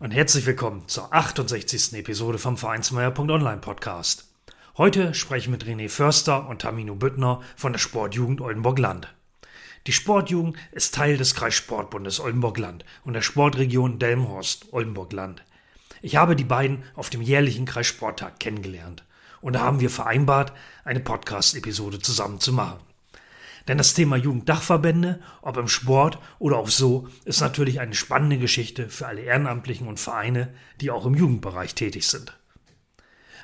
und herzlich willkommen zur 68. Episode vom Vereinsmeier.online Podcast. Heute spreche ich mit René Förster und Tamino Büttner von der Sportjugend Oldenburg-Land. Die Sportjugend ist Teil des Kreissportbundes Oldenburg-Land und der Sportregion Delmenhorst Oldenburg-Land. Ich habe die beiden auf dem jährlichen Kreissporttag kennengelernt und da haben wir vereinbart, eine Podcast-Episode zusammen zu machen. Denn das Thema Jugenddachverbände, ob im Sport oder auch so, ist natürlich eine spannende Geschichte für alle Ehrenamtlichen und Vereine, die auch im Jugendbereich tätig sind.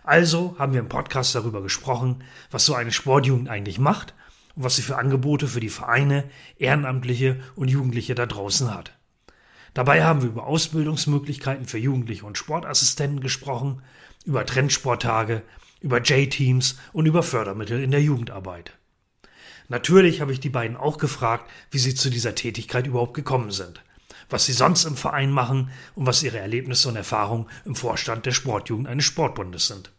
Also haben wir im Podcast darüber gesprochen, was so eine Sportjugend eigentlich macht und was sie für Angebote für die Vereine, Ehrenamtliche und Jugendliche da draußen hat. Dabei haben wir über Ausbildungsmöglichkeiten für Jugendliche und Sportassistenten gesprochen, über Trendsporttage, über J-Teams und über Fördermittel in der Jugendarbeit. Natürlich habe ich die beiden auch gefragt, wie sie zu dieser Tätigkeit überhaupt gekommen sind, was sie sonst im Verein machen und was ihre Erlebnisse und Erfahrungen im Vorstand der Sportjugend eines Sportbundes sind.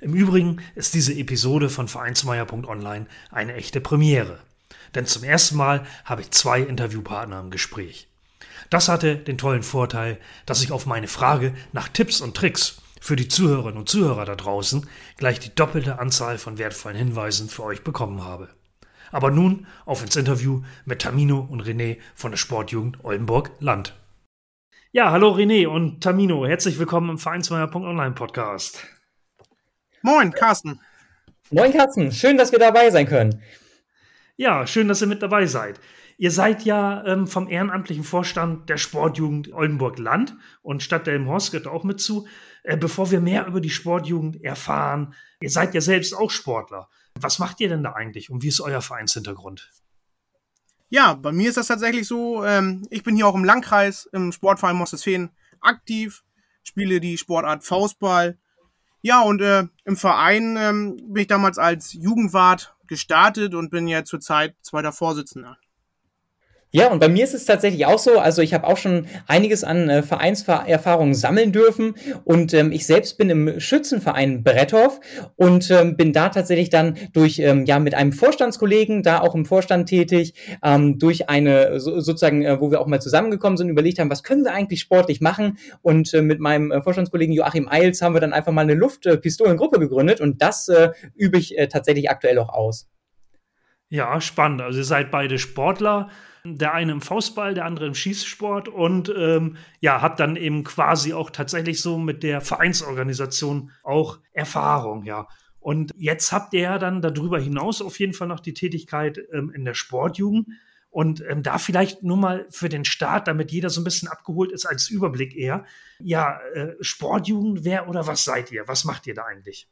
Im Übrigen ist diese Episode von Vereinsmeier.online eine echte Premiere, denn zum ersten Mal habe ich zwei Interviewpartner im Gespräch. Das hatte den tollen Vorteil, dass ich auf meine Frage nach Tipps und Tricks für die Zuhörerinnen und Zuhörer da draußen gleich die doppelte Anzahl von wertvollen Hinweisen für euch bekommen habe. Aber nun auf ins Interview mit Tamino und René von der Sportjugend Oldenburg Land. Ja, hallo René und Tamino, herzlich willkommen im Vereinsmeier.online Podcast. Moin, Carsten. Moin, Carsten. Schön, dass wir dabei sein können. Ja, schön, dass ihr mit dabei seid. Ihr seid ja ähm, vom ehrenamtlichen Vorstand der Sportjugend Oldenburg Land und Stadt Delmenhorst gehört auch mit zu. Äh, bevor wir mehr über die Sportjugend erfahren, ihr seid ja selbst auch Sportler. Was macht ihr denn da eigentlich und wie ist euer Vereinshintergrund? Ja, bei mir ist das tatsächlich so, ähm, ich bin hier auch im Landkreis, im Sportverein Mostesfeen aktiv, spiele die Sportart Faustball. Ja, und äh, im Verein ähm, bin ich damals als Jugendwart gestartet und bin ja zurzeit zweiter Vorsitzender. Ja, und bei mir ist es tatsächlich auch so. Also ich habe auch schon einiges an äh, Vereinserfahrungen sammeln dürfen. Und ähm, ich selbst bin im Schützenverein Bretthoff und ähm, bin da tatsächlich dann durch, ähm, ja, mit einem Vorstandskollegen, da auch im Vorstand tätig, ähm, durch eine, so, sozusagen, äh, wo wir auch mal zusammengekommen sind, überlegt haben, was können wir eigentlich sportlich machen? Und äh, mit meinem äh, Vorstandskollegen Joachim Eils haben wir dann einfach mal eine Luftpistolengruppe gegründet und das äh, übe ich äh, tatsächlich aktuell auch aus. Ja, spannend. Also ihr seid beide Sportler der eine im Faustball, der andere im Schießsport und ähm, ja, habe dann eben quasi auch tatsächlich so mit der Vereinsorganisation auch Erfahrung, ja. Und jetzt habt ihr ja dann darüber hinaus auf jeden Fall noch die Tätigkeit ähm, in der Sportjugend. Und ähm, da vielleicht nur mal für den Start, damit jeder so ein bisschen abgeholt ist als Überblick eher. Ja, äh, Sportjugend, wer oder was seid ihr? Was macht ihr da eigentlich?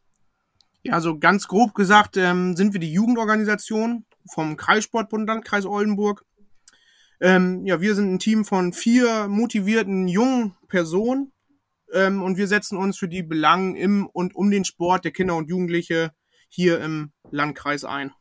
Ja, also ganz grob gesagt ähm, sind wir die Jugendorganisation vom Kreissportbund Landkreis Oldenburg. Ähm, ja, wir sind ein Team von vier motivierten jungen Personen ähm, und wir setzen uns für die Belangen im und um den Sport der Kinder und Jugendliche hier im Landkreis ein.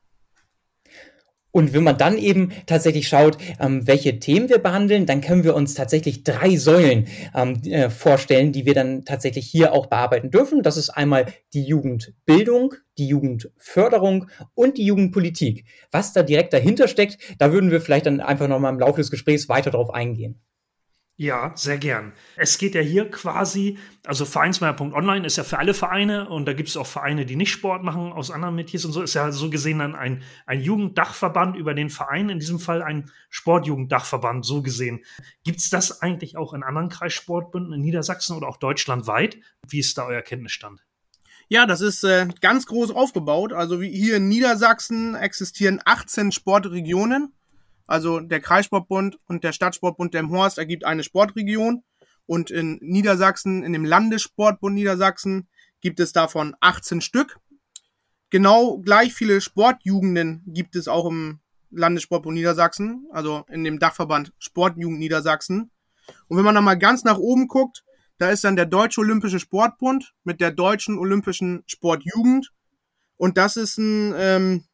Und wenn man dann eben tatsächlich schaut, ähm, welche Themen wir behandeln, dann können wir uns tatsächlich drei Säulen ähm, äh, vorstellen, die wir dann tatsächlich hier auch bearbeiten dürfen. Das ist einmal die Jugendbildung, die Jugendförderung und die Jugendpolitik. Was da direkt dahinter steckt, da würden wir vielleicht dann einfach nochmal im Laufe des Gesprächs weiter drauf eingehen. Ja, sehr gern. Es geht ja hier quasi, also Vereinsmeier.online ist ja für alle Vereine und da gibt es auch Vereine, die nicht Sport machen, aus anderen Metiers und so, ist ja so gesehen dann ein, ein Jugenddachverband über den Verein, in diesem Fall ein Sportjugenddachverband, so gesehen. Gibt es das eigentlich auch in anderen Kreissportbünden in Niedersachsen oder auch deutschlandweit? Wie ist da euer Kenntnisstand? Ja, das ist äh, ganz groß aufgebaut. Also wie hier in Niedersachsen existieren 18 Sportregionen also der Kreissportbund und der Stadtsportbund Delmhorst ergibt eine Sportregion. Und in Niedersachsen, in dem Landessportbund Niedersachsen, gibt es davon 18 Stück. Genau gleich viele Sportjugenden gibt es auch im Landessportbund Niedersachsen, also in dem Dachverband Sportjugend Niedersachsen. Und wenn man dann mal ganz nach oben guckt, Da ist dann der Deutsche Olympische Sportbund mit der Deutschen Olympischen Sportjugend. Und das ist ein, ähm,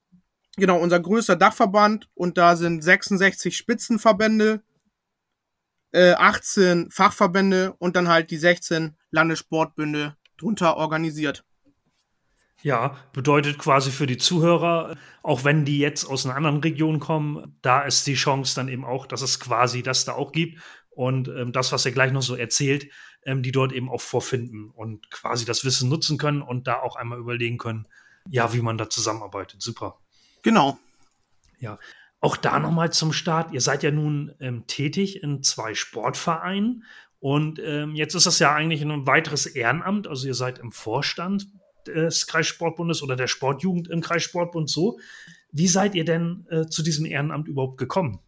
genau, unser größter Dachverband. Und da sind 66 Spitzenverbände, äh, 18 Fachverbände und dann halt die 16 Landessportbünde drunter organisiert. Ja, bedeutet quasi für die Zuhörer, auch wenn die jetzt aus einer anderen Region kommen, da ist die Chance dann eben auch, dass es quasi das da auch gibt und ähm, das, was er gleich noch so erzählt, ähm, die dort eben auch vorfinden und quasi das Wissen nutzen können und da auch einmal überlegen können, ja, wie man da zusammenarbeitet. Super. Genau. Ja, auch da nochmal zum Start. Ihr seid ja nun ähm, tätig in zwei Sportvereinen und ähm, jetzt ist das ja eigentlich ein weiteres Ehrenamt. Also ihr seid im Vorstand des Kreissportbundes oder der Sportjugend im Kreissportbund so. Wie seid ihr denn äh, zu diesem Ehrenamt überhaupt gekommen?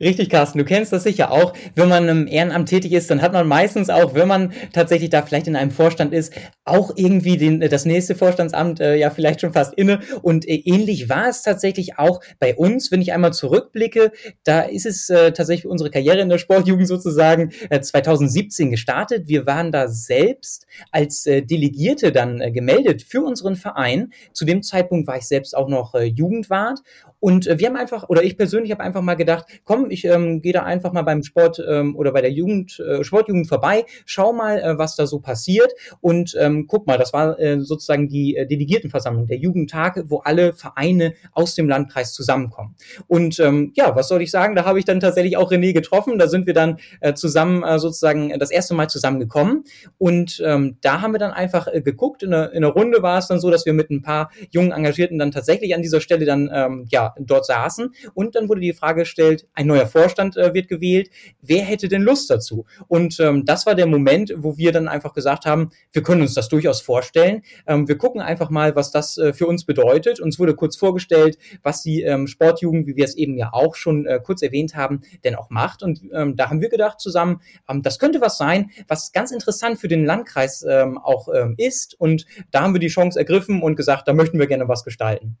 Richtig, Carsten, du kennst das sicher auch. Wenn man im Ehrenamt tätig ist, dann hat man meistens auch, wenn man tatsächlich da vielleicht in einem Vorstand ist, auch irgendwie den, das nächste Vorstandsamt äh, ja vielleicht schon fast inne. Und äh, ähnlich war es tatsächlich auch bei uns, wenn ich einmal zurückblicke. Da ist es äh, tatsächlich unsere Karriere in der Sportjugend sozusagen äh, 2017 gestartet. Wir waren da selbst als äh, Delegierte dann äh, gemeldet für unseren Verein. Zu dem Zeitpunkt war ich selbst auch noch äh, Jugendwart und äh, wir haben einfach, oder ich persönlich habe einfach mal gedacht, komm, ich ähm, gehe da einfach mal beim Sport ähm, oder bei der Jugend, äh, Sportjugend vorbei, schau mal, äh, was da so passiert. Und ähm, guck mal, das war äh, sozusagen die äh, Delegiertenversammlung, der Jugendtag, wo alle Vereine aus dem Landkreis zusammenkommen. Und ähm, ja, was soll ich sagen, da habe ich dann tatsächlich auch René getroffen, da sind wir dann äh, zusammen äh, sozusagen das erste Mal zusammengekommen. Und ähm, da haben wir dann einfach äh, geguckt, in einer, in einer Runde war es dann so, dass wir mit ein paar jungen Engagierten dann tatsächlich an dieser Stelle dann ähm, ja dort saßen. Und dann wurde die Frage gestellt, ein neuer Vorstand äh, wird gewählt. Wer hätte denn Lust dazu? Und ähm, das war der Moment, wo wir dann einfach gesagt haben, wir können uns das durchaus vorstellen. Ähm, wir gucken einfach mal, was das äh, für uns bedeutet. Uns wurde kurz vorgestellt, was die ähm, Sportjugend, wie wir es eben ja auch schon äh, kurz erwähnt haben, denn auch macht. Und ähm, da haben wir gedacht zusammen, ähm, das könnte was sein, was ganz interessant für den Landkreis ähm, auch ähm, ist. Und da haben wir die Chance ergriffen und gesagt, da möchten wir gerne was gestalten.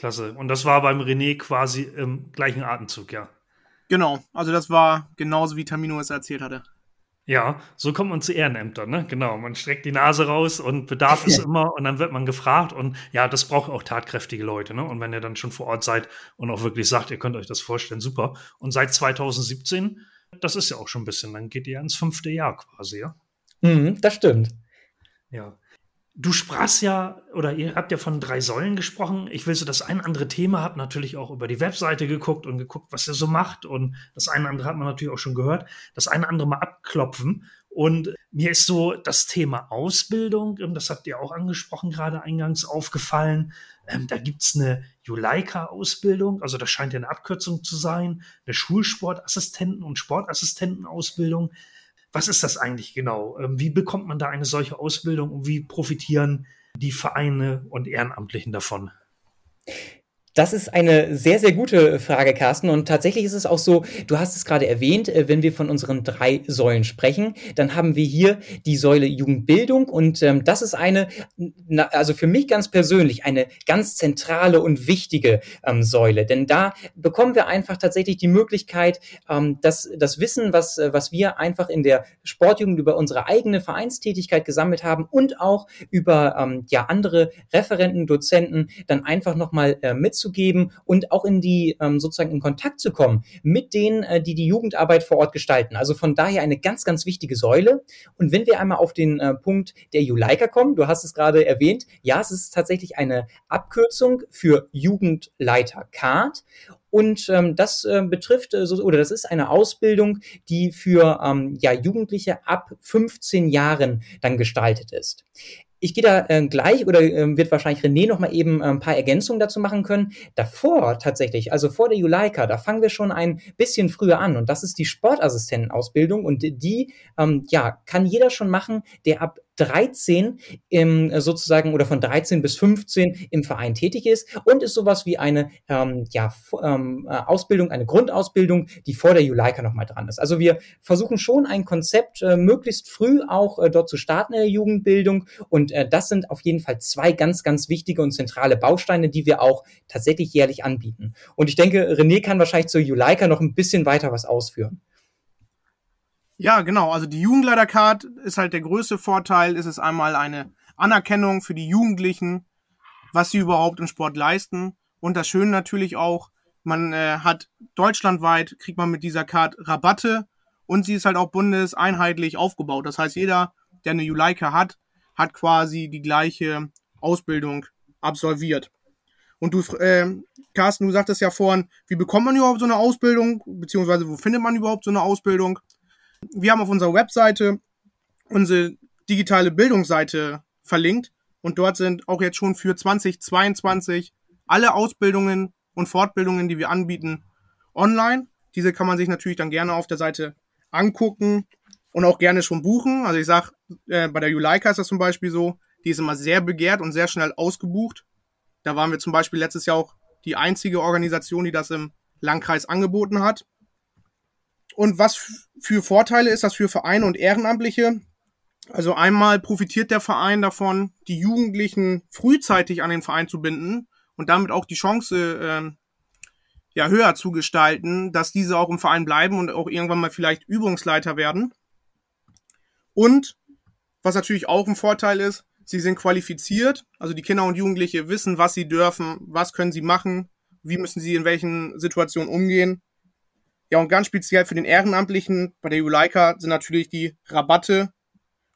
Klasse. Und das war beim René quasi im gleichen Atemzug, ja. Genau, also das war genauso wie Tamino es erzählt hatte. Ja, so kommt man zu Ehrenämtern, ne? Genau. Man streckt die Nase raus und Bedarf ist immer und dann wird man gefragt und ja, das braucht auch tatkräftige Leute, ne? Und wenn ihr dann schon vor Ort seid und auch wirklich sagt, ihr könnt euch das vorstellen, super. Und seit 2017, das ist ja auch schon ein bisschen, dann geht ihr ins fünfte Jahr quasi, ja? Mhm, das stimmt. Ja. Du sprachst ja, oder ihr habt ja von drei Säulen gesprochen. Ich will so das ein andere Thema, habe natürlich auch über die Webseite geguckt und geguckt, was ihr so macht. Und das eine andere hat man natürlich auch schon gehört. Das eine andere mal abklopfen. Und mir ist so das Thema Ausbildung, das habt ihr auch angesprochen, gerade eingangs aufgefallen. Ähm, da gibt's eine Juleika-Ausbildung, also das scheint ja eine Abkürzung zu sein, eine Schulsportassistenten- und Sportassistentenausbildung. Was ist das eigentlich genau? Ähm, wie bekommt man da eine solche Ausbildung und wie profitieren die Vereine und Ehrenamtlichen davon? Das ist eine sehr, sehr gute Frage, Carsten. Und tatsächlich ist es auch so, du hast es gerade erwähnt, äh, wenn wir von unseren drei Säulen sprechen, dann haben wir hier die Säule Jugendbildung. Und ähm, das ist eine, also für mich ganz persönlich, eine ganz zentrale und wichtige ähm, Säule. Denn da bekommen wir einfach tatsächlich die Möglichkeit, ähm, dass das Wissen, was, äh, was wir einfach in der Sportjugend über unsere eigene Vereinstätigkeit gesammelt haben und auch über ähm, ja, andere Referenten, Dozenten, dann einfach nochmal äh, mit mitzugeben und auch in die ähm, sozusagen in Kontakt zu kommen mit denen, äh, die die Jugendarbeit vor Ort gestalten. Also von daher eine ganz, ganz wichtige Säule. Und wenn wir einmal auf den äh, Punkt der Juleika kommen, du hast es gerade erwähnt, ja, es ist tatsächlich eine Abkürzung für Jugendleiter Card. Und ähm, das äh, betrifft, äh, so, oder das ist eine Ausbildung, die für ähm, ja, Jugendliche ab 15 Jahren dann gestaltet ist. Ich gehe da äh, gleich oder äh, wird wahrscheinlich René noch mal eben äh, ein paar Ergänzungen dazu machen können. Davor tatsächlich, also vor der Juleika, da fangen wir schon ein bisschen früher an und das ist die Sportassistentenausbildung und die ähm, ja kann jeder schon machen, der ab 13 im, sozusagen oder von 13 bis 15 im Verein tätig ist und ist sowas wie eine ähm, ja, ähm, äh, Ausbildung, eine Grundausbildung, die vor der Juleika nochmal dran ist. Also wir versuchen schon ein Konzept äh, möglichst früh auch äh, dort zu starten in der Jugendbildung und äh, das sind auf jeden Fall zwei ganz, ganz wichtige und zentrale Bausteine, die wir auch tatsächlich jährlich anbieten. Und ich denke, René kann wahrscheinlich zur Juleika noch ein bisschen weiter was ausführen. Ja, genau. Also die Jugendleitercard ist halt der größte Vorteil. Es ist einmal eine Anerkennung für die Jugendlichen, was sie überhaupt im Sport leisten. Und das Schöne natürlich auch, man äh, hat deutschlandweit, kriegt man mit dieser Card Rabatte und sie ist halt auch bundeseinheitlich aufgebaut. Das heißt, jeder, der eine Juleika hat, hat quasi die gleiche Ausbildung absolviert. Und du, äh, Carsten, du sagtest ja vorhin, wie bekommt man überhaupt so eine Ausbildung, beziehungsweise wo findet man überhaupt so eine Ausbildung? Wir haben auf unserer Webseite unsere digitale Bildungsseite verlinkt und dort sind auch jetzt schon für 2022 alle Ausbildungen und Fortbildungen, die wir anbieten, online. Diese kann man sich natürlich dann gerne auf der Seite angucken und auch gerne schon buchen. Also ich sag, äh, bei der Juleika ist das zum Beispiel so, die ist immer sehr begehrt und sehr schnell ausgebucht. Da waren wir zum Beispiel letztes Jahr auch die einzige Organisation, die das im Landkreis angeboten hat. Und was für Vorteile ist das für Vereine und Ehrenamtliche? Also einmal profitiert der Verein davon, die Jugendlichen frühzeitig an den Verein zu binden und damit auch die Chance äh, ja höher zu gestalten, dass diese auch im Verein bleiben und auch irgendwann mal vielleicht Übungsleiter werden. Und was natürlich auch ein Vorteil ist, sie sind qualifiziert, also die Kinder und Jugendliche wissen, was sie dürfen, was können sie machen, wie müssen sie in welchen Situationen umgehen. Ja, und ganz speziell für den Ehrenamtlichen bei der Juleika sind natürlich die Rabatte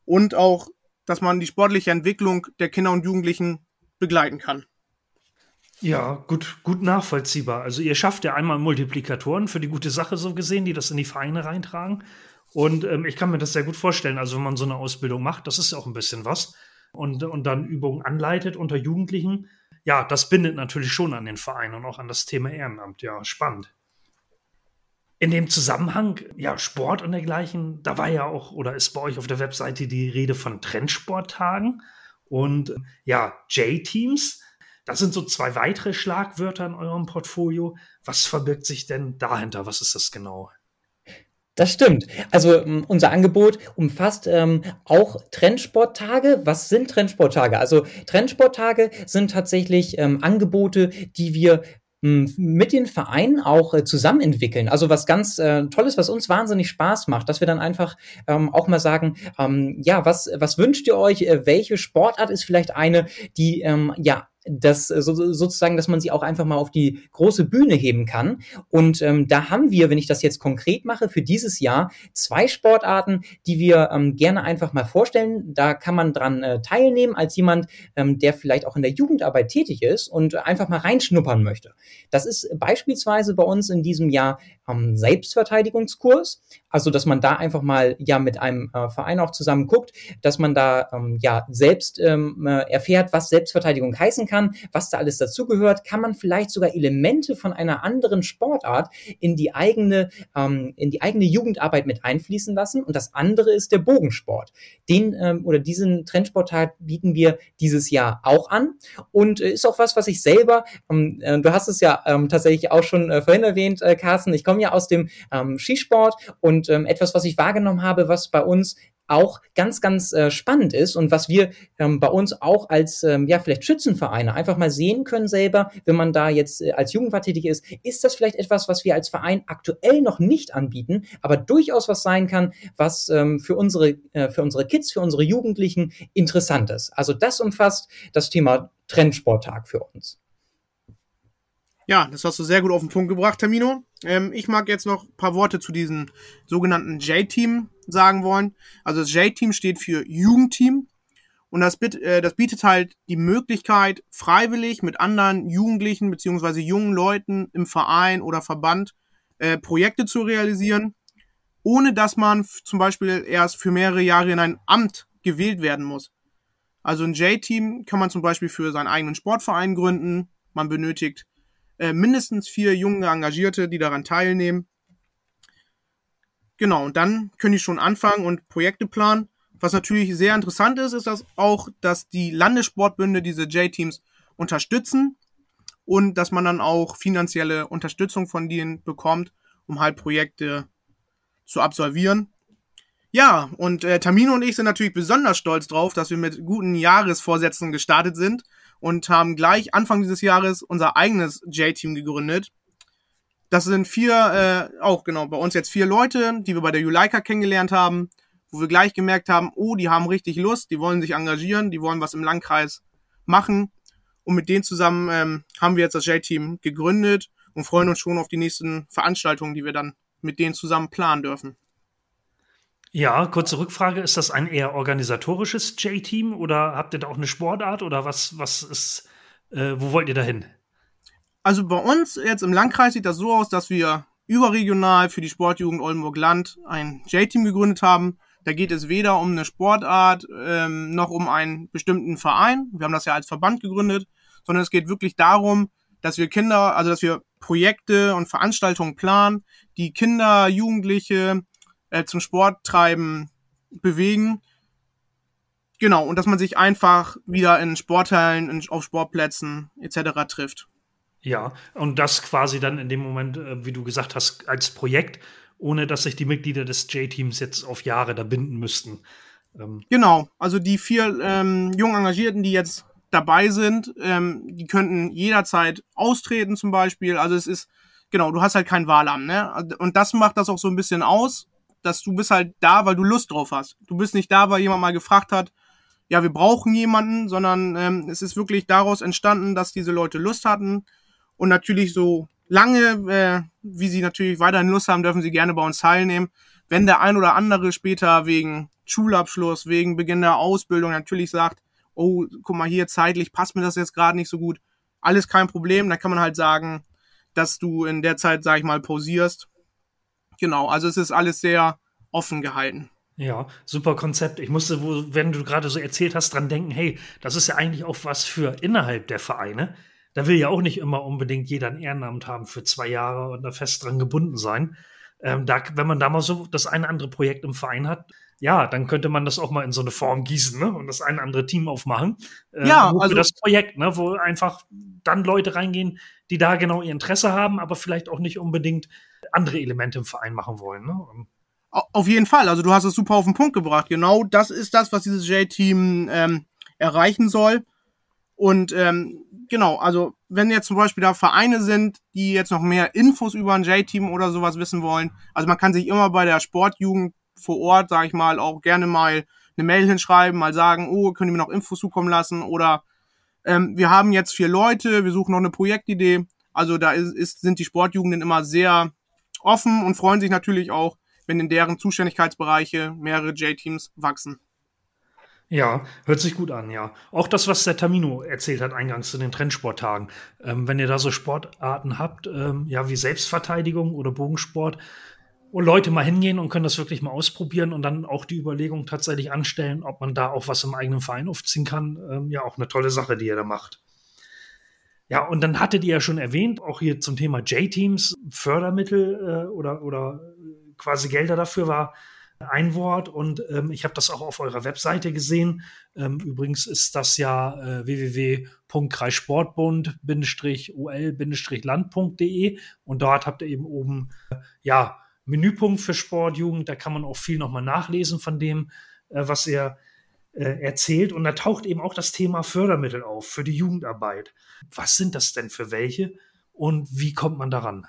und auch, dass man die sportliche Entwicklung der Kinder und Jugendlichen begleiten kann. Ja, gut, gut nachvollziehbar. Also ihr schafft ja einmal Multiplikatoren für die gute Sache so gesehen, die das in die Vereine reintragen. Und ähm, ich kann mir das sehr gut vorstellen. Also wenn man so eine Ausbildung macht, das ist ja auch ein bisschen was. Und, und dann Übungen anleitet unter Jugendlichen. Ja, das bindet natürlich schon an den Verein und auch an das Thema Ehrenamt. Ja, spannend. In dem Zusammenhang, ja, Sport und dergleichen, da war ja auch oder ist bei euch auf der Webseite die Rede von Trendsporttagen und ja, J-Teams. Das sind so zwei weitere Schlagwörter in eurem Portfolio. Was verbirgt sich denn dahinter? Was ist das genau? Das stimmt. Also unser Angebot umfasst ähm, auch Trendsporttage. Was sind Trendsporttage? Also Trendsporttage sind tatsächlich ähm, Angebote, die wir mit den Vereinen auch äh, zusammen entwickeln. Also was ganz äh, Tolles, was uns wahnsinnig Spaß macht, dass wir dann einfach ähm, auch mal sagen, ähm, ja, was, was wünscht ihr euch? Äh, welche Sportart ist vielleicht eine, die ähm, ja das äh, so, sozusagen, dass man sie auch einfach mal auf die große Bühne heben kann. Und ähm, da haben wir, wenn ich das jetzt konkret mache, für dieses Jahr zwei Sportarten, die wir ähm, gerne einfach mal vorstellen. Da kann man dran äh, teilnehmen als jemand, ähm, der vielleicht auch in der Jugendarbeit tätig ist und einfach mal reinschnuppern möchte. Das ist beispielsweise bei uns in diesem Jahr ähm, Selbstverteidigungskurs. Also, dass man da einfach mal ja mit einem äh, Verein auch zusammen guckt, dass man da ähm, ja selbst ähm, äh, erfährt, was Selbstverteidigung heißen kann, was da alles dazugehört. Kann man vielleicht sogar Elemente von einer anderen Sportart in die eigene, ähm, in die eigene Jugendarbeit mit einfließen lassen. Und das andere ist der Bogensport. Den ähm, oder diesen Trendsportteil bieten wir dieses Jahr auch an und äh, ist auch was, was ich selber, ähm, äh, du hast es ja ähm, tatsächlich auch schon äh, vorhin erwähnt, äh, Carsten, ich komme ja aus dem ähm, Skisport und ähm, etwas, was ich wahrgenommen habe, was bei uns auch ganz, ganz äh, spannend ist und was wir ähm, bei uns auch als, ähm, ja, vielleicht Schützenvereine einfach mal sehen können selber, wenn man da jetzt äh, als Jugendwart tätig ist, ist das vielleicht etwas, was wir als Verein aktuell noch nicht anbieten, aber durchaus was sein kann, was ähm, für unsere, äh, für unsere Kids, für unsere Jugendlichen interessant ist. Also das umfasst das Thema Trendsporttag für uns. Ja, das hast du sehr gut auf den Punkt gebracht, Termino. Ähm, ich mag jetzt noch ein paar Worte zu diesem sogenannten J-Team sagen wollen. Also das J-Team steht für Jugendteam und das, äh, das bietet halt die Möglichkeit, freiwillig mit anderen Jugendlichen beziehungsweise jungen Leuten im Verein oder Verband äh, Projekte zu realisieren, ohne dass man zum Beispiel erst für mehrere Jahre in ein Amt gewählt werden muss. Also ein J-Team kann man zum Beispiel für seinen eigenen Sportverein gründen. Man benötigt äh, mindestens vier junge Engagierte, die daran teilnehmen. Genau, und dann können die schon anfangen und Projekte planen. Was natürlich sehr interessant ist, ist dass auch, dass die Landessportbünde diese J-Teams unterstützen und dass man dann auch finanzielle Unterstützung von denen bekommt, um halt Projekte zu absolvieren. Ja, und äh, Tamino und ich sind natürlich besonders stolz drauf, dass wir mit guten Jahresvorsätzen gestartet sind und haben gleich Anfang dieses Jahres unser eigenes J-Team gegründet. Das sind vier, äh, auch genau, bei uns jetzt vier Leute, die wir bei der Juleika kennengelernt haben, wo wir gleich gemerkt haben, oh, die haben richtig Lust, die wollen sich engagieren, die wollen was im Landkreis machen. Und mit denen zusammen ähm, haben wir jetzt das J-Team gegründet und freuen uns schon auf die nächsten Veranstaltungen, die wir dann mit denen zusammen planen dürfen. Ja, kurze Rückfrage. Ist das ein eher organisatorisches J-Team oder habt ihr da auch eine Sportart oder was, was ist, äh, wo wollt ihr da hin? Also bei uns jetzt im Landkreis sieht das so aus, dass wir überregional für die Sportjugend Oldenburg-Land ein J-Team gegründet haben. Da geht es weder um eine Sportart ähm, noch um einen bestimmten Verein. Wir haben das ja als Verband gegründet, sondern es geht wirklich darum, dass wir Kinder, also dass wir Projekte und Veranstaltungen planen, die Kinder, Jugendliche äh, zum Sport treiben bewegen. Genau, und dass man sich einfach wieder in Sporthallen, in, auf Sportplätzen etc. trifft. Ja, und das quasi dann in dem Moment, äh, wie du gesagt hast, als Projekt, ohne dass sich die Mitglieder des J-Teams jetzt auf Jahre da binden müssten. Ähm genau, also die vier ähm, jungen Engagierten, die jetzt dabei sind, ähm, die könnten jederzeit austreten zum Beispiel. Also es ist, genau, du hast halt kein Wahlamt, ne? Und das macht das auch so ein bisschen aus, dass du bist halt da, weil du Lust drauf hast. Du bist nicht da, weil jemand mal gefragt hat, ja, wir brauchen jemanden, sondern ähm, es ist wirklich daraus entstanden, dass diese Leute Lust hatten und natürlich so lange, äh, wie sie natürlich weiterhin Lust haben, dürfen sie gerne bei uns teilnehmen. Wenn der ein oder andere später wegen Schulabschluss, wegen Beginn der Ausbildung natürlich sagt, oh, guck mal hier, zeitlich passt mir das jetzt gerade nicht so gut, alles kein Problem, dann kann man halt sagen, dass du in der Zeit, sag ich mal, pausierst Genau, also es ist alles sehr offen gehalten. Ja, super Konzept. Ich musste, wo, wenn du gerade so erzählt hast, dran denken, hey, das ist ja eigentlich auch was für innerhalb der Vereine. Da will ja auch nicht immer unbedingt jeder ein Ehrenamt haben für zwei Jahre und da fest dran gebunden sein. Ähm, da, wenn man da mal so das eine andere Projekt im Verein hat, ja, dann könnte man das auch mal in so eine Form gießen ne? und das ein andere Team aufmachen. Äh, ja, also für das Projekt, ne? wo einfach dann Leute reingehen, die da genau ihr Interesse haben, aber vielleicht auch nicht unbedingt andere Elemente im Verein machen wollen. Ne? Auf jeden Fall. Also du hast es super auf den Punkt gebracht. Genau das ist das, was dieses J-Team ähm, erreichen soll. Und ähm, genau, also wenn jetzt zum Beispiel da Vereine sind, die jetzt noch mehr Infos über ein J-Team oder sowas wissen wollen, also man kann sich immer bei der Sportjugend vor Ort, sage ich mal, auch gerne mal eine Mail hinschreiben, mal sagen, oh, könnt ihr mir noch Infos zukommen lassen oder ähm, wir haben jetzt vier Leute, wir suchen noch eine Projektidee. Also da ist, ist, sind die Sportjugenden immer sehr offen und freuen sich natürlich auch, wenn in deren Zuständigkeitsbereiche mehrere J-Teams wachsen. Ja, hört sich gut an, ja. Auch das, was der Tamino erzählt hat eingangs zu den Trendsporttagen. Ähm, wenn ihr da so Sportarten habt, ähm, ja, wie Selbstverteidigung oder Bogensport, wo Leute mal hingehen und können das wirklich mal ausprobieren und dann auch die Überlegung tatsächlich anstellen, ob man da auch was im eigenen Verein aufziehen kann, ähm, ja, auch eine tolle Sache, die ihr da macht. Ja, und dann hattet ihr ja schon erwähnt, auch hier zum Thema J-Teams, Fördermittel äh, oder, oder quasi Gelder dafür war ein Wort und ähm, ich habe das auch auf eurer Webseite gesehen. Ähm, übrigens ist das ja äh, www.kreissportbund-ol-land.de und dort habt ihr eben oben äh, ja Menüpunkt für Sportjugend. Da kann man auch viel nochmal nachlesen von dem, äh, was ihr äh, erzählt. Und da taucht eben auch das Thema Fördermittel auf für die Jugendarbeit. Was sind das denn für welche und wie kommt man daran?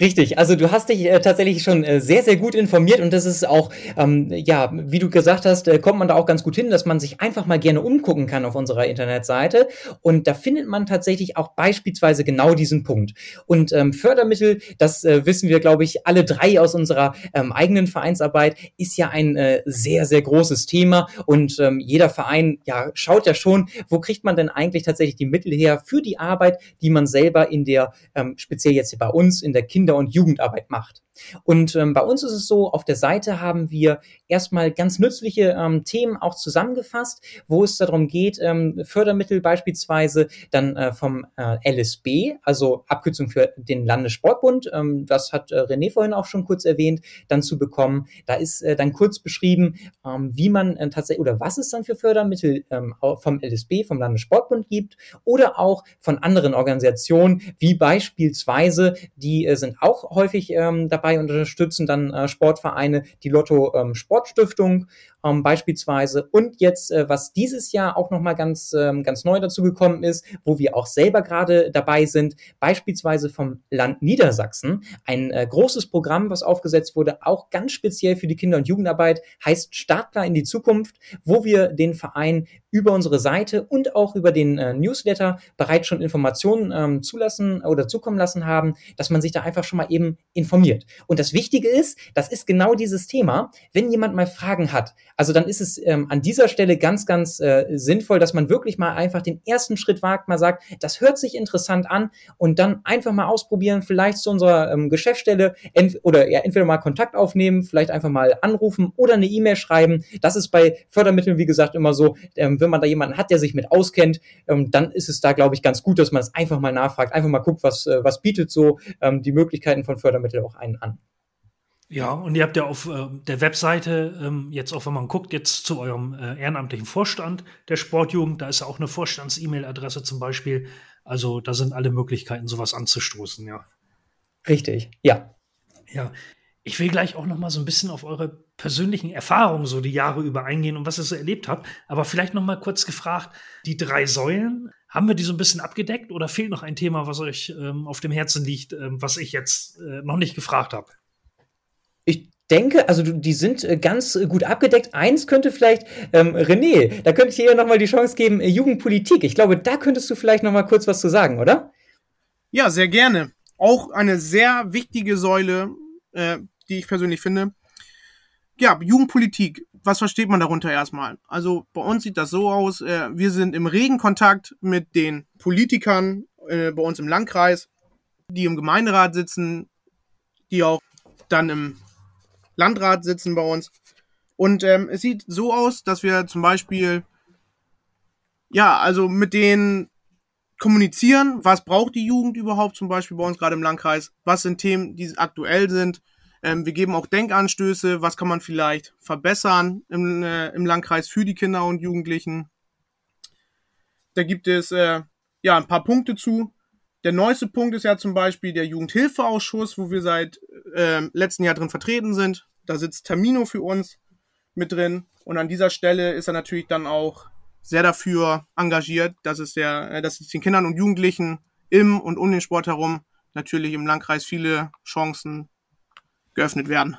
Richtig, also du hast dich äh, tatsächlich schon äh, sehr, sehr gut informiert und das ist auch, ähm, ja, wie du gesagt hast, äh, kommt man da auch ganz gut hin, dass man sich einfach mal gerne umgucken kann auf unserer Internetseite und da findet man tatsächlich auch beispielsweise genau diesen Punkt. Und ähm, Fördermittel, das äh, wissen wir, glaube ich, alle drei aus unserer ähm, eigenen Vereinsarbeit, ist ja ein äh, sehr, sehr großes Thema und ähm, jeder Verein, ja, schaut ja schon, wo kriegt man denn eigentlich tatsächlich die Mittel her für die Arbeit, die man selber in der, ähm, speziell jetzt hier bei uns, in der Kinder Kinder- und Jugendarbeit macht. Und ähm, bei uns ist es so, auf der Seite haben wir erstmal ganz nützliche ähm, Themen auch zusammengefasst, wo es darum geht, ähm, Fördermittel beispielsweise dann äh, vom äh, LSB, also Abkürzung für den Landessportbund, ähm, das hat äh, René vorhin auch schon kurz erwähnt, dann zu bekommen. Da ist äh, dann kurz beschrieben, ähm, wie man äh, tatsächlich oder was es dann für Fördermittel ähm, vom LSB, vom Landessportbund gibt oder auch von anderen Organisationen, wie beispielsweise, die äh, sind auch häufig ähm, dabei und unterstützen dann äh, Sportvereine, die Lotto ähm, Sportstiftung ähm, beispielsweise. Und jetzt, äh, was dieses Jahr auch nochmal ganz, ähm, ganz neu dazu gekommen ist, wo wir auch selber gerade dabei sind, beispielsweise vom Land Niedersachsen, ein äh, großes Programm, was aufgesetzt wurde, auch ganz speziell für die Kinder- und Jugendarbeit, heißt Startklar in die Zukunft, wo wir den Verein über unsere Seite und auch über den äh, Newsletter bereits schon Informationen ähm, zulassen oder zukommen lassen haben, dass man sich da einfach schon mal eben informiert. Und das Wichtige ist, das ist genau dieses Thema. Wenn jemand mal Fragen hat, also dann ist es ähm, an dieser Stelle ganz, ganz äh, sinnvoll, dass man wirklich mal einfach den ersten Schritt wagt, mal sagt, das hört sich interessant an und dann einfach mal ausprobieren, vielleicht zu unserer ähm, Geschäftsstelle oder ja, entweder mal Kontakt aufnehmen, vielleicht einfach mal anrufen oder eine E-Mail schreiben. Das ist bei Fördermitteln, wie gesagt, immer so, ähm, wenn man da jemanden hat, der sich mit auskennt, ähm, dann ist es da, glaube ich, ganz gut, dass man es einfach mal nachfragt, einfach mal guckt, was, äh, was bietet so ähm, die Möglichkeiten von Fördermitteln auch an. Ja, und ihr habt ja auf äh, der Webseite, ähm, jetzt auch wenn man guckt, jetzt zu eurem äh, ehrenamtlichen Vorstand der Sportjugend, da ist ja auch eine Vorstands-E-Mail-Adresse zum Beispiel. Also da sind alle Möglichkeiten, sowas anzustoßen, ja. Richtig, ja. Ja, ich will gleich auch noch mal so ein bisschen auf eure persönlichen Erfahrungen so die Jahre über eingehen und was ihr so erlebt habt. Aber vielleicht noch mal kurz gefragt, die drei Säulen, haben wir die so ein bisschen abgedeckt oder fehlt noch ein Thema, was euch ähm, auf dem Herzen liegt, ähm, was ich jetzt äh, noch nicht gefragt habe? Ich denke, also die sind äh, ganz äh, gut abgedeckt. Eins könnte vielleicht, ähm, René, da könnte ich dir ja nochmal die Chance geben, äh, Jugendpolitik. Ich glaube, da könntest du vielleicht nochmal kurz was zu sagen, oder? Ja, sehr gerne. Auch eine sehr wichtige Säule, äh, die ich persönlich finde. Ja, Jugendpolitik. Was versteht man darunter erstmal? Also bei uns sieht das so aus, äh, wir sind im regen Kontakt mit den Politikern äh, bei uns im Landkreis, die im Gemeinderat sitzen, die auch dann im Landrat sitzen bei uns. Und ähm, es sieht so aus, dass wir zum Beispiel, ja, also mit denen kommunizieren, was braucht die Jugend überhaupt zum Beispiel bei uns gerade im Landkreis, was sind Themen, die aktuell sind. Ähm, wir geben auch Denkanstöße, was kann man vielleicht verbessern im, äh, im Landkreis für die Kinder und Jugendlichen. Da gibt es äh, ja ein paar Punkte zu. Der neueste Punkt ist ja zum Beispiel der Jugendhilfeausschuss, wo wir seit äh, letzten Jahr drin vertreten sind. Da sitzt Termino für uns mit drin. Und an dieser Stelle ist er natürlich dann auch sehr dafür engagiert, dass es der, äh, dass es den Kindern und Jugendlichen im und um den Sport herum natürlich im Landkreis viele Chancen geöffnet werden.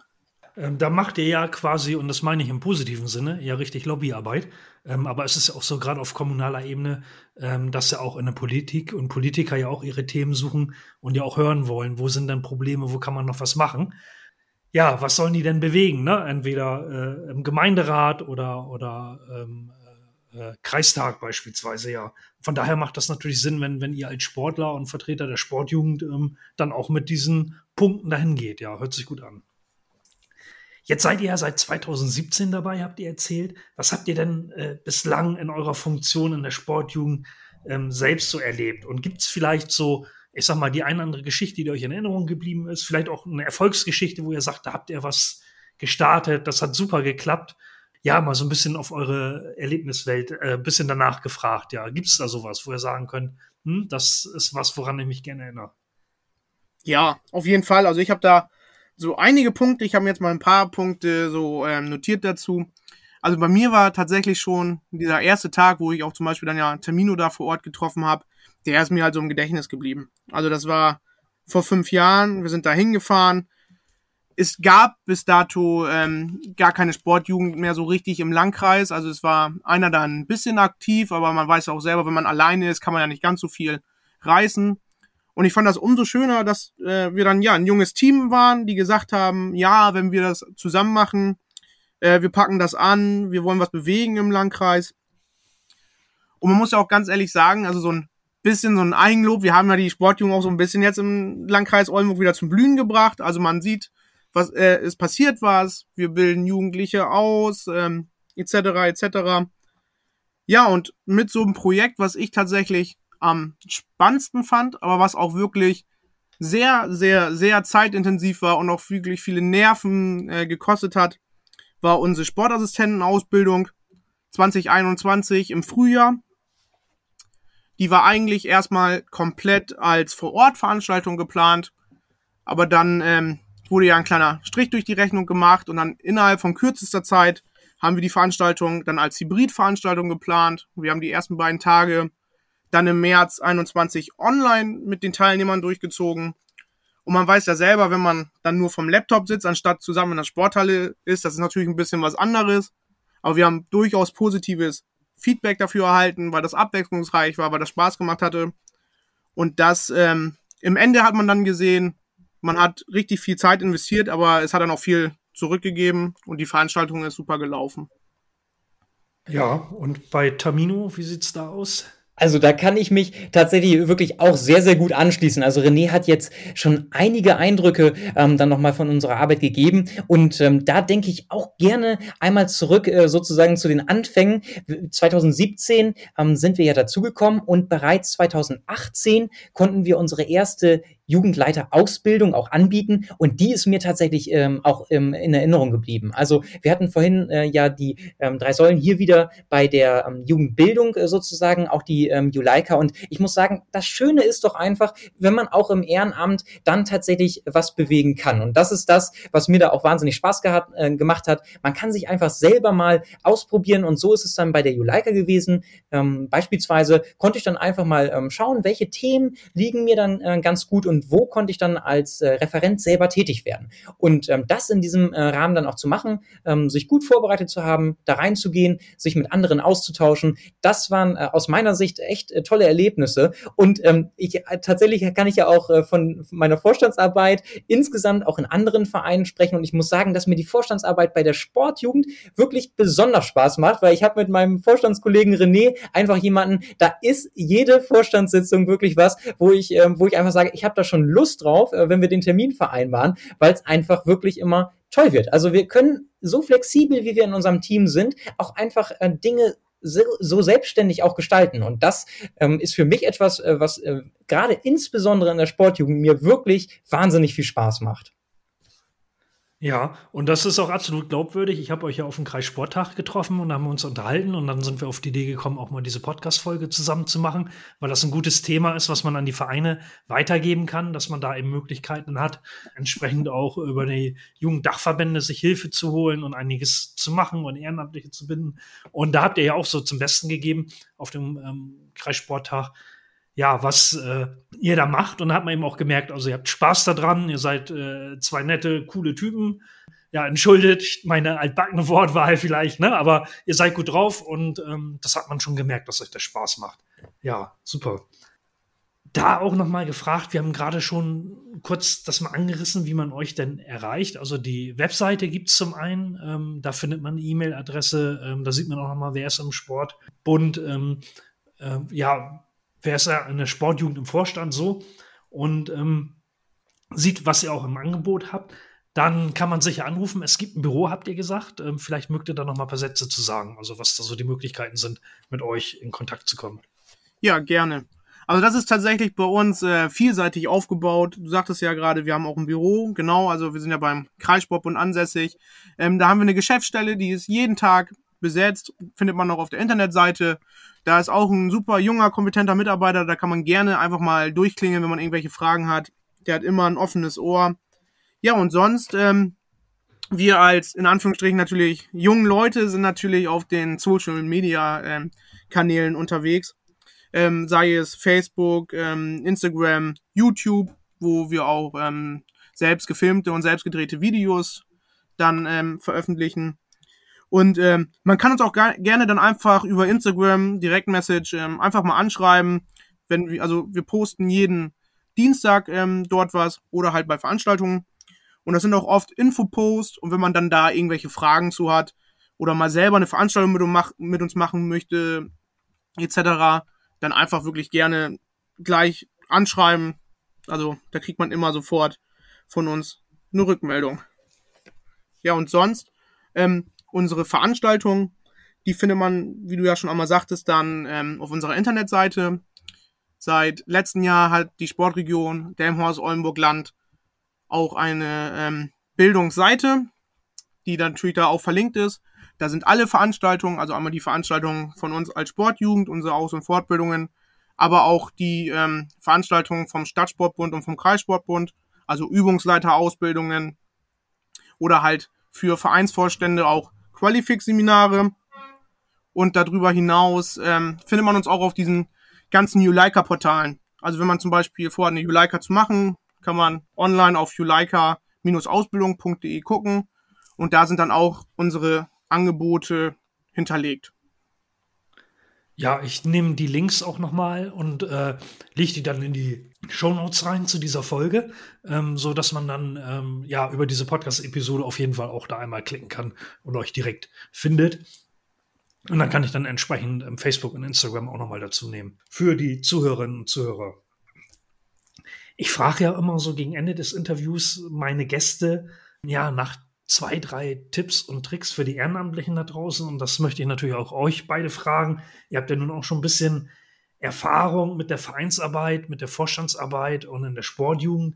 Ähm, da macht ihr ja quasi, und das meine ich im positiven Sinne, ja richtig Lobbyarbeit. Ähm, aber es ist ja auch so gerade auf kommunaler Ebene, ähm, dass ja auch in der Politik und Politiker ja auch ihre Themen suchen und ja auch hören wollen, wo sind denn Probleme, wo kann man noch was machen ja, was sollen die denn bewegen? Ne? Entweder äh, im Gemeinderat oder, oder ähm, äh, Kreistag beispielsweise, ja. Von daher macht das natürlich Sinn, wenn, wenn ihr als Sportler und Vertreter der Sportjugend ähm, dann auch mit diesen Punkten dahin geht. Ja, hört sich gut an. Jetzt seid ihr ja seit 2017 dabei, habt ihr erzählt. Was habt ihr denn äh, bislang in eurer Funktion in der Sportjugend ähm, selbst so erlebt? Und gibt es vielleicht so ich sag mal, die eine andere Geschichte, die euch in Erinnerung geblieben ist, vielleicht auch eine Erfolgsgeschichte, wo ihr sagt, da habt ihr was gestartet, das hat super geklappt. Ja, mal so ein bisschen auf eure Erlebniswelt, äh, ein bisschen danach gefragt. Ja, gibt es da sowas, wo ihr sagen könnt, hm, das ist was, woran ich mich gerne erinnere? Ja, auf jeden Fall. Also ich habe da so einige Punkte. Ich habe jetzt mal ein paar Punkte so ähm, notiert dazu. Also bei mir war tatsächlich schon dieser erste Tag, wo ich auch zum Beispiel dann ja Termino da vor Ort getroffen habe, der ist mir halt so im Gedächtnis geblieben. Also das war vor fünf Jahren, wir sind da hingefahren. Es gab bis dato ähm, gar keine Sportjugend mehr so richtig im Landkreis. Also es war einer da ein bisschen aktiv, aber man weiß auch selber, wenn man alleine ist, kann man ja nicht ganz so viel reißen. Und ich fand das umso schöner, dass äh, wir dann ja ein junges Team waren, die gesagt haben, ja, wenn wir das zusammen machen, äh, wir packen das an, wir wollen was bewegen im Landkreis. Und man muss ja auch ganz ehrlich sagen, also so ein bisschen so ein Eigenlob. Wir haben ja die Sportjungen auch so ein bisschen jetzt im Landkreis Oldenburg wieder zum Blühen gebracht. Also man sieht, was äh, es passiert was. Wir bilden Jugendliche aus, ähm, etc. etc. Ja, und mit so einem Projekt, was ich tatsächlich am spannendsten fand, aber was auch wirklich sehr, sehr, sehr zeitintensiv war und auch wirklich viele Nerven äh, gekostet hat, war unsere Sportassistentenausbildung 2021 im Frühjahr. Die war eigentlich erstmal komplett als Vor-Ort-Veranstaltung geplant. Aber dann ähm, wurde ja ein kleiner Strich durch die Rechnung gemacht und dann innerhalb von kürzester Zeit haben wir die Veranstaltung dann als Hybridveranstaltung geplant. Wir haben die ersten beiden Tage dann im März 21 online mit den Teilnehmern durchgezogen. Und man weiß ja selber, wenn man dann nur vom Laptop sitzt, anstatt zusammen in der Sporthalle ist, das ist natürlich ein bisschen was anderes. Aber wir haben durchaus positives Feedback dafür erhalten, weil das abwechslungsreich war, weil das Spaß gemacht hatte. Und das ähm, im Ende hat man dann gesehen, man hat richtig viel Zeit investiert, aber es hat dann auch viel zurückgegeben und die Veranstaltung ist super gelaufen. Ja, und bei Tamino, wie sieht's da aus? Also da kann ich mich tatsächlich wirklich auch sehr, sehr gut anschließen. Also René hat jetzt schon einige Eindrücke ähm, dann nochmal von unserer Arbeit gegeben. Und ähm, da denke ich auch gerne einmal zurück äh, sozusagen zu den Anfängen. 2017 ähm, sind wir ja dazugekommen und bereits 2018 konnten wir unsere erste Jugendleiter-Ausbildung auch anbieten. Und die ist mir tatsächlich ähm, auch ähm, in Erinnerung geblieben. Also wir hatten vorhin äh, ja die ähm, drei Säulen hier wieder bei der ähm, Jugendbildung äh, sozusagen, auch die ähm, Juleika. Und ich muss sagen, das Schöne ist doch einfach, wenn man auch im Ehrenamt dann tatsächlich was bewegen kann. Und das ist das, was mir da auch wahnsinnig Spaß gehabt, äh, gemacht hat. Man kann sich einfach selber mal ausprobieren. Und so ist es dann bei der Juleika gewesen. Ähm, beispielsweise konnte ich dann einfach mal ähm, schauen, welche Themen liegen mir dann äh, ganz gut und und wo konnte ich dann als äh, Referent selber tätig werden. Und ähm, das in diesem äh, Rahmen dann auch zu machen, ähm, sich gut vorbereitet zu haben, da reinzugehen, sich mit anderen auszutauschen, das waren äh, aus meiner Sicht echt äh, tolle Erlebnisse. Und ähm, ich äh, tatsächlich kann ich ja auch äh, von meiner Vorstandsarbeit insgesamt auch in anderen Vereinen sprechen. Und ich muss sagen, dass mir die Vorstandsarbeit bei der Sportjugend wirklich besonders Spaß macht, weil ich habe mit meinem Vorstandskollegen René einfach jemanden, da ist jede Vorstandssitzung wirklich was, wo ich, äh, wo ich einfach sage, ich habe da schon Lust drauf, äh, wenn wir den Termin vereinbaren, weil es einfach wirklich immer toll wird. Also wir können so flexibel, wie wir in unserem Team sind, auch einfach äh, Dinge so, so selbstständig auch gestalten. Und das ähm, ist für mich etwas, äh, was äh, gerade insbesondere in der Sportjugend mir wirklich wahnsinnig viel Spaß macht. Ja, und das ist auch absolut glaubwürdig. Ich habe euch ja auf dem Kreissporttag getroffen und haben uns unterhalten und dann sind wir auf die Idee gekommen, auch mal diese Podcast-Folge zusammen zu machen, weil das ein gutes Thema ist, was man an die Vereine weitergeben kann, dass man da eben Möglichkeiten hat, entsprechend auch über die Jugenddachverbände sich Hilfe zu holen und einiges zu machen und Ehrenamtliche zu binden. Und da habt ihr ja auch so zum Besten gegeben auf dem ähm, Kreissporttag, ja, was äh, ihr da macht. Und da hat man eben auch gemerkt, also ihr habt Spaß daran, ihr seid äh, zwei nette, coole Typen. Ja, entschuldet meine altbackene Wortwahl vielleicht, ne? Aber ihr seid gut drauf und ähm, das hat man schon gemerkt, dass euch das Spaß macht. Ja, super. Da auch nochmal gefragt, wir haben gerade schon kurz das mal angerissen, wie man euch denn erreicht. Also die Webseite gibt's zum einen, ähm, da findet man eine E-Mail-Adresse, ähm, da sieht man auch nochmal, wer ist im Sportbund. Ähm, äh, ja, wer ist ja in der Sportjugend im Vorstand so und ähm, sieht, was ihr auch im Angebot habt, dann kann man sicher anrufen. Es gibt ein Büro, habt ihr gesagt. Ähm, vielleicht mögt ihr da noch mal ein paar Sätze zu sagen, also was da so die Möglichkeiten sind, mit euch in Kontakt zu kommen. Ja, gerne. Also das ist tatsächlich bei uns äh, vielseitig aufgebaut. Du sagtest ja gerade, wir haben auch ein Büro, genau. Also wir sind ja beim Kreissportbund ansässig. Ähm, da haben wir eine Geschäftsstelle, die ist jeden Tag besetzt, findet man auch auf der Internetseite. Da ist auch ein super junger, kompetenter Mitarbeiter, da kann man gerne einfach mal durchklingeln, wenn man irgendwelche Fragen hat. Der hat immer ein offenes Ohr. Ja, und sonst, ähm, wir als in Anführungsstrichen natürlich jungen Leute sind natürlich auf den Social Media ähm, Kanälen unterwegs. Ähm, sei es Facebook, ähm, Instagram, YouTube, wo wir auch ähm, selbst gefilmte und selbst gedrehte Videos dann ähm, veröffentlichen. Und ähm, man kann uns auch gerne dann einfach über Instagram, Direktmessage, ähm, einfach mal anschreiben. Wenn wir, also wir posten jeden Dienstag ähm, dort was oder halt bei Veranstaltungen. Und das sind auch oft Infoposts. Und wenn man dann da irgendwelche Fragen zu hat oder mal selber eine Veranstaltung mit, mit uns machen möchte, etc., dann einfach wirklich gerne gleich anschreiben. Also da kriegt man immer sofort von uns eine Rückmeldung. Ja, und sonst ähm, unsere Veranstaltung, die findet man, wie du ja schon einmal sagtest, dann ähm, auf unserer Internetseite. Seit letztem Jahr hat die Sportregion Delmhorst Oldenburg Land auch eine ähm, Bildungsseite, die dann natürlich da auch verlinkt ist. Da sind alle Veranstaltungen, also einmal die Veranstaltungen von uns als Sportjugend, unsere Aus- und Fortbildungen, aber auch die ähm, Veranstaltungen vom Stadtsportbund und vom Kreissportbund, also Übungsleiterausbildungen oder halt für Vereinsvorstände auch Qualifix-Seminare. Und darüber hinaus ähm, findet man uns auch auf diesen ganzen Juleika-Portalen. Also wenn man zum Beispiel vorhat, eine Juleika zu machen, kann man online auf juleika-ausbildung.de gucken und da sind dann auch unsere Angebote hinterlegt. Ja, ich nehme die Links auch nochmal und äh, lege die dann in die Show Notes rein zu dieser Folge, ähm, so dass man dann ähm, ja über diese Podcast-Episode auf jeden Fall auch da einmal klicken kann und euch direkt findet. Und dann kann ich dann entsprechend ähm, Facebook und Instagram auch nochmal dazu nehmen für die Zuhörerinnen und Zuhörer. Ich frage ja immer so gegen Ende des Interviews meine Gäste ja nach zwei, drei Tipps und Tricks für die Ehrenamtlichen da draußen. Und das möchte ich natürlich auch euch beide fragen. Ihr habt ja nun auch schon ein bisschen Erfahrung mit der Vereinsarbeit, mit der Vorstandsarbeit und in der Sportjugend.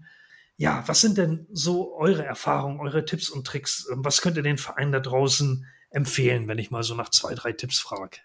Ja, was sind denn so eure Erfahrungen, eure Tipps und Tricks? Was könnt ihr den Verein da draußen empfehlen, wenn ich mal so nach zwei, drei Tipps frage?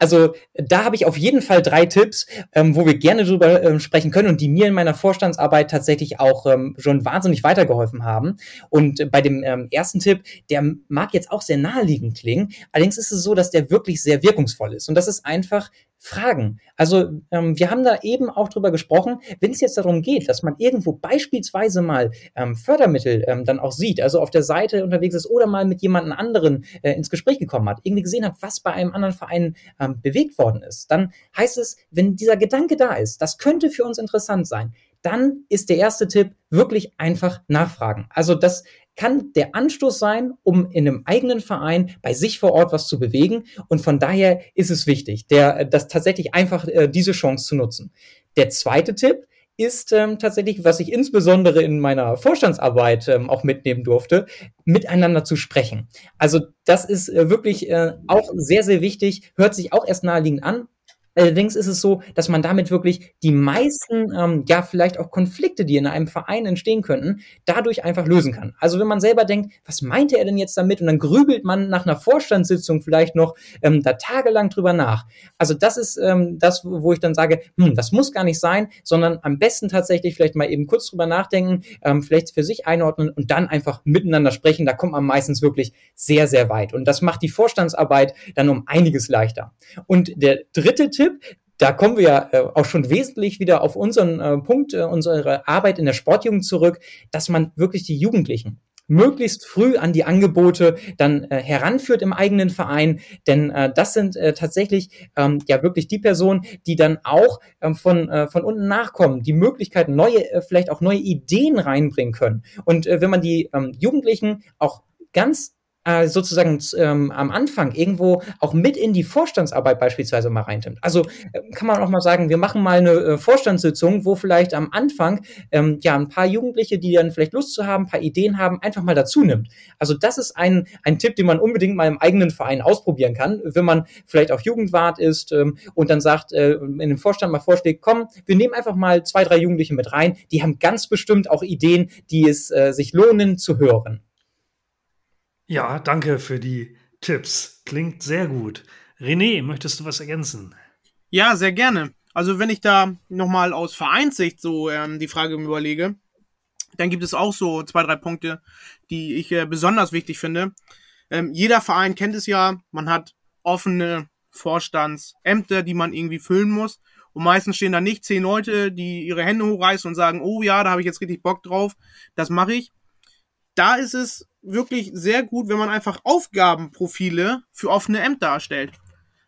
Also da habe ich auf jeden Fall drei Tipps, ähm, wo wir gerne drüber ähm, sprechen können und die mir in meiner Vorstandsarbeit tatsächlich auch ähm, schon wahnsinnig weitergeholfen haben. Und bei dem ähm, ersten Tipp, der mag jetzt auch sehr naheliegend klingen, allerdings ist es so, dass der wirklich sehr wirkungsvoll ist. Und das ist einfach Fragen. Also ähm, wir haben da eben auch drüber gesprochen, wenn es jetzt darum geht, dass man irgendwo beispielsweise mal ähm, Fördermittel ähm, dann auch sieht, also auf der Seite unterwegs ist oder mal mit jemandem anderen äh, ins Gespräch gekommen hat, irgendwie gesehen hat, was bei einem anderen Verein ähm, bewegt worden ist, dann heißt es, wenn dieser Gedanke da ist, das könnte für uns interessant sein, dann ist der erste Tipp wirklich einfach nachfragen. Also das kann der Anstoß sein, um in einem eigenen Verein bei sich vor Ort was zu bewegen. Und von daher ist es wichtig, der, das tatsächlich einfach äh, diese Chance zu nutzen. Der zweite Tipp ist ähm, tatsächlich, was ich insbesondere in meiner Vorstandsarbeit ähm, auch mitnehmen durfte, miteinander zu sprechen. Also das ist äh, wirklich äh, auch sehr, sehr wichtig, hört sich auch erst naheliegend an, Allerdings ist es so, dass man damit wirklich die meisten, ähm, ja, vielleicht auch Konflikte, die in einem Verein entstehen könnten, dadurch einfach lösen kann. Also wenn man selber denkt, was meinte er denn jetzt damit? Und dann grübelt man nach einer Vorstandssitzung vielleicht noch ähm, da tagelang drüber nach. Also das ist ähm, das, wo ich dann sage, hm, das muss gar nicht sein, sondern am besten tatsächlich vielleicht mal eben kurz drüber nachdenken, ähm, vielleicht für sich einordnen und dann einfach miteinander sprechen. Da kommt man meistens wirklich sehr, sehr weit. Und das macht die Vorstandsarbeit dann um einiges leichter. Und der dritte Tipp, Tipp. Da kommen wir ja äh, auch schon wesentlich wieder auf unseren äh, Punkt, äh, unsere Arbeit in der Sportjugend zurück, dass man wirklich die Jugendlichen möglichst früh an die Angebote dann äh, heranführt im eigenen Verein, denn äh, das sind äh, tatsächlich ähm, ja wirklich die Personen, die dann auch ähm, von äh, von unten nachkommen, die Möglichkeiten neue äh, vielleicht auch neue Ideen reinbringen können und äh, wenn man die ähm, Jugendlichen auch ganz äh, sozusagen ähm, am Anfang irgendwo auch mit in die Vorstandsarbeit beispielsweise mal reintimmt. Also äh, kann man auch mal sagen, wir machen mal eine äh, Vorstandssitzung, wo vielleicht am Anfang ähm, ja ein paar Jugendliche, die dann vielleicht Lust zu haben, ein paar Ideen haben, einfach mal dazu nimmt. Also das ist ein, ein Tipp, den man unbedingt mal im eigenen Verein ausprobieren kann, wenn man vielleicht auch Jugendwart ist ähm, und dann sagt, äh, in dem Vorstand mal vorschlägt, komm, wir nehmen einfach mal zwei, drei Jugendliche mit rein, die haben ganz bestimmt auch Ideen, die es äh, sich lohnen zu hören. Ja, danke für die Tipps. Klingt sehr gut. René, möchtest du was ergänzen? Ja, sehr gerne. Also wenn ich da nochmal aus Vereinssicht so ähm, die Frage überlege, dann gibt es auch so zwei, drei Punkte, die ich äh, besonders wichtig finde. Ähm, jeder Verein kennt es ja, man hat offene Vorstandsämter, die man irgendwie füllen muss. Und meistens stehen da nicht zehn Leute, die ihre Hände hochreißen und sagen, oh ja, da habe ich jetzt richtig Bock drauf, das mache ich. Da ist es wirklich sehr gut, wenn man einfach Aufgabenprofile für offene Ämter erstellt.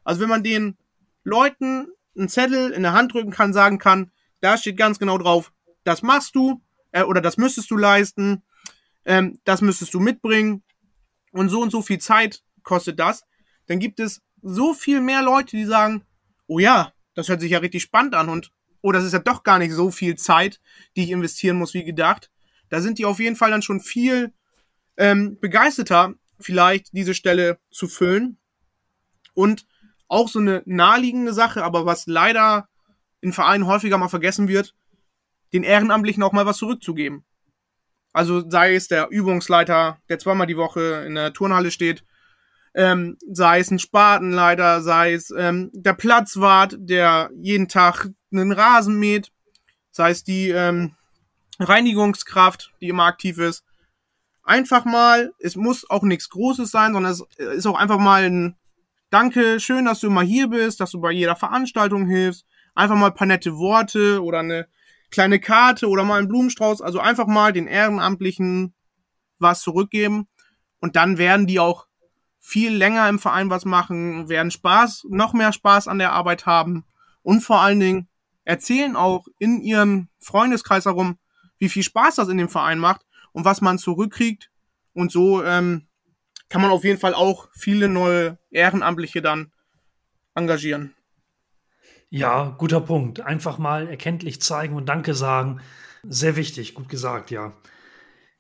Also wenn man den Leuten einen Zettel in der Hand drücken kann, sagen kann, da steht ganz genau drauf, das machst du äh, oder das müsstest du leisten, ähm, das müsstest du mitbringen und so und so viel Zeit kostet das, dann gibt es so viel mehr Leute, die sagen, oh ja, das hört sich ja richtig spannend an und oh, das ist ja doch gar nicht so viel Zeit, die ich investieren muss wie gedacht. Da sind die auf jeden Fall dann schon viel ähm, begeisterter, vielleicht diese Stelle zu füllen. Und auch so eine naheliegende Sache, aber was leider in Vereinen häufiger mal vergessen wird, den Ehrenamtlichen auch mal was zurückzugeben. Also sei es der Übungsleiter, der zweimal die Woche in der Turnhalle steht, ähm, sei es ein Spatenleiter, sei es ähm, der Platzwart, der jeden Tag einen Rasen mäht, sei es die ähm, Reinigungskraft, die immer aktiv ist. Einfach mal, es muss auch nichts Großes sein, sondern es ist auch einfach mal ein Danke, schön, dass du immer hier bist, dass du bei jeder Veranstaltung hilfst. Einfach mal ein paar nette Worte oder eine kleine Karte oder mal einen Blumenstrauß. Also einfach mal den Ehrenamtlichen was zurückgeben. Und dann werden die auch viel länger im Verein was machen, werden Spaß, noch mehr Spaß an der Arbeit haben und vor allen Dingen erzählen auch in ihrem Freundeskreis herum, wie viel Spaß das in dem Verein macht und was man zurückkriegt. Und so ähm, kann man auf jeden Fall auch viele neue Ehrenamtliche dann engagieren. Ja, guter Punkt. Einfach mal erkenntlich zeigen und Danke sagen. Sehr wichtig, gut gesagt, ja.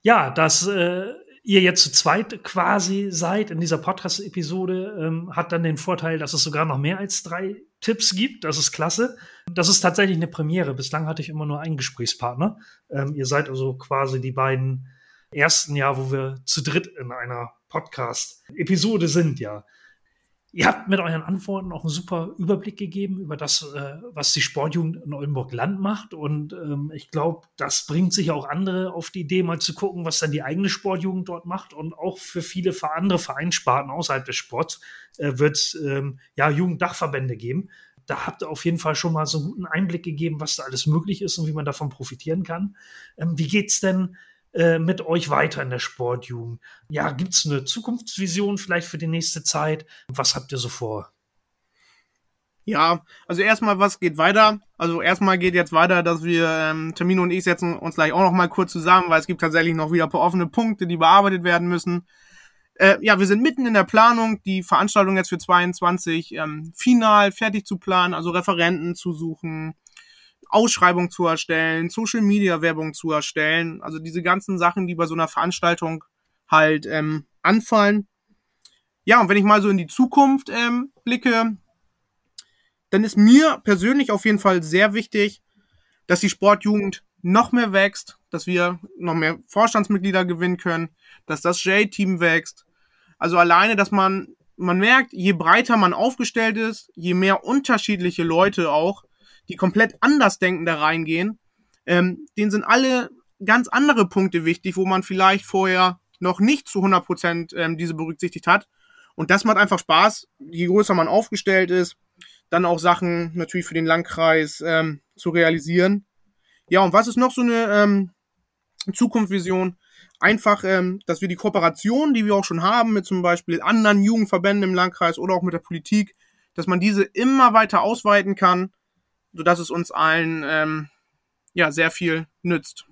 Ja, dass äh, ihr jetzt zu zweit quasi seid in dieser Podcast-Episode, ähm, hat dann den Vorteil, dass es sogar noch mehr als drei Tipps gibt. Das ist klasse. Das ist tatsächlich eine Premiere. Bislang hatte ich immer nur einen Gesprächspartner. Ähm, ihr seid also quasi die beiden ersten Jahr, wo wir zu dritt in einer Podcast-Episode sind, ja. Ihr habt mit euren Antworten auch einen super Überblick gegeben über das, äh, was die Sportjugend in Oldenburg Land macht. Und ähm, ich glaube, das bringt sich auch andere auf die Idee, mal zu gucken, was dann die eigene Sportjugend dort macht. Und auch für viele andere Vereinssparten außerhalb des Sports äh, wird es ähm, ja Jugenddachverbände geben. Da habt ihr auf jeden Fall schon mal so einen guten Einblick gegeben, was da alles möglich ist und wie man davon profitieren kann. Ähm, wie geht's denn äh, mit euch weiter in der Sportjugend? Ja, gibt es eine Zukunftsvision vielleicht für die nächste Zeit? Was habt ihr so vor? Ja, also erstmal, was geht weiter? Also erstmal geht jetzt weiter, dass wir, ähm, Termino und ich setzen uns gleich auch noch mal kurz zusammen, weil es gibt tatsächlich noch wieder ein paar offene Punkte, die bearbeitet werden müssen. Äh, ja, wir sind mitten in der Planung, die Veranstaltung jetzt für 22 ähm, final fertig zu planen, also Referenten zu suchen, Ausschreibung zu erstellen, Social Media Werbung zu erstellen, also diese ganzen Sachen, die bei so einer Veranstaltung halt ähm, anfallen. Ja, und wenn ich mal so in die Zukunft ähm, blicke, dann ist mir persönlich auf jeden Fall sehr wichtig, dass die Sportjugend noch mehr wächst, dass wir noch mehr Vorstandsmitglieder gewinnen können, dass das J-Team wächst. Also alleine, dass man, man merkt, je breiter man aufgestellt ist, je mehr unterschiedliche Leute auch, die komplett anders denken da reingehen, ähm, denen sind alle ganz andere Punkte wichtig, wo man vielleicht vorher noch nicht zu 100 Prozent ähm, diese berücksichtigt hat. Und das macht einfach Spaß, je größer man aufgestellt ist, dann auch Sachen natürlich für den Landkreis ähm, zu realisieren. Ja, und was ist noch so eine ähm, Zukunftsvision? Einfach, ähm, dass wir die Kooperation, die wir auch schon haben, mit zum Beispiel anderen Jugendverbänden im Landkreis oder auch mit der Politik, dass man diese immer weiter ausweiten kann sodass es uns allen ähm, ja sehr viel nützt.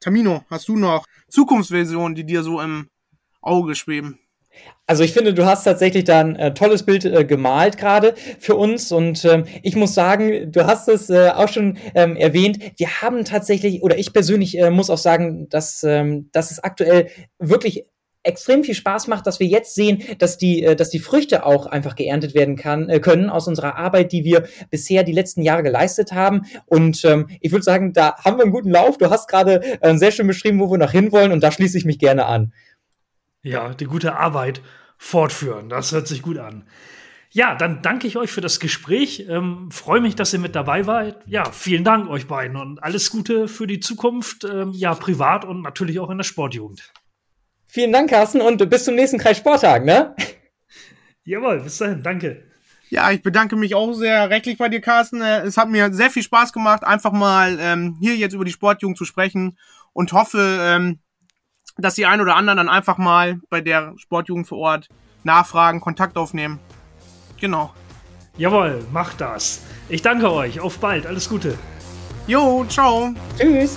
Tamino, hast du noch Zukunftsversionen, die dir so im Auge schweben? Also ich finde, du hast tatsächlich da ein äh, tolles Bild äh, gemalt gerade für uns und ähm, ich muss sagen, du hast es äh, auch schon ähm, erwähnt, wir haben tatsächlich, oder ich persönlich äh, muss auch sagen, dass, ähm, dass es aktuell wirklich extrem viel Spaß macht, dass wir jetzt sehen, dass die, äh, dass die Früchte auch einfach geerntet werden kann, äh, können aus unserer Arbeit, die wir bisher die letzten Jahre geleistet haben. Und ähm, ich würde sagen, da haben wir einen guten Lauf. Du hast gerade äh, sehr schön beschrieben, wo wir noch hinwollen und da schließe ich mich gerne an. Ja, die gute Arbeit fortführen. Das hört sich gut an. Ja, dann danke ich euch für das Gespräch. Ähm, Freue mich, dass ihr mit dabei wart. Ja, vielen Dank euch beiden und alles Gute für die Zukunft, ähm, ja, privat und natürlich auch in der Sportjugend. Vielen Dank, Carsten, und bis zum nächsten Kreis Sporttag, ne? Jawohl, bis dahin, danke. Ja, ich bedanke mich auch sehr rechtlich bei dir, Carsten. Äh, es hat mir sehr viel Spaß gemacht, einfach mal ähm, hier jetzt über die Sportjugend zu sprechen und hoffe, ähm, dass die ein oder anderen dann einfach mal bei der Sportjugend vor Ort nachfragen, Kontakt aufnehmen. Genau. Jawohl, macht das. Ich danke euch. Auf bald. Alles Gute. Jo, ciao. Tschüss.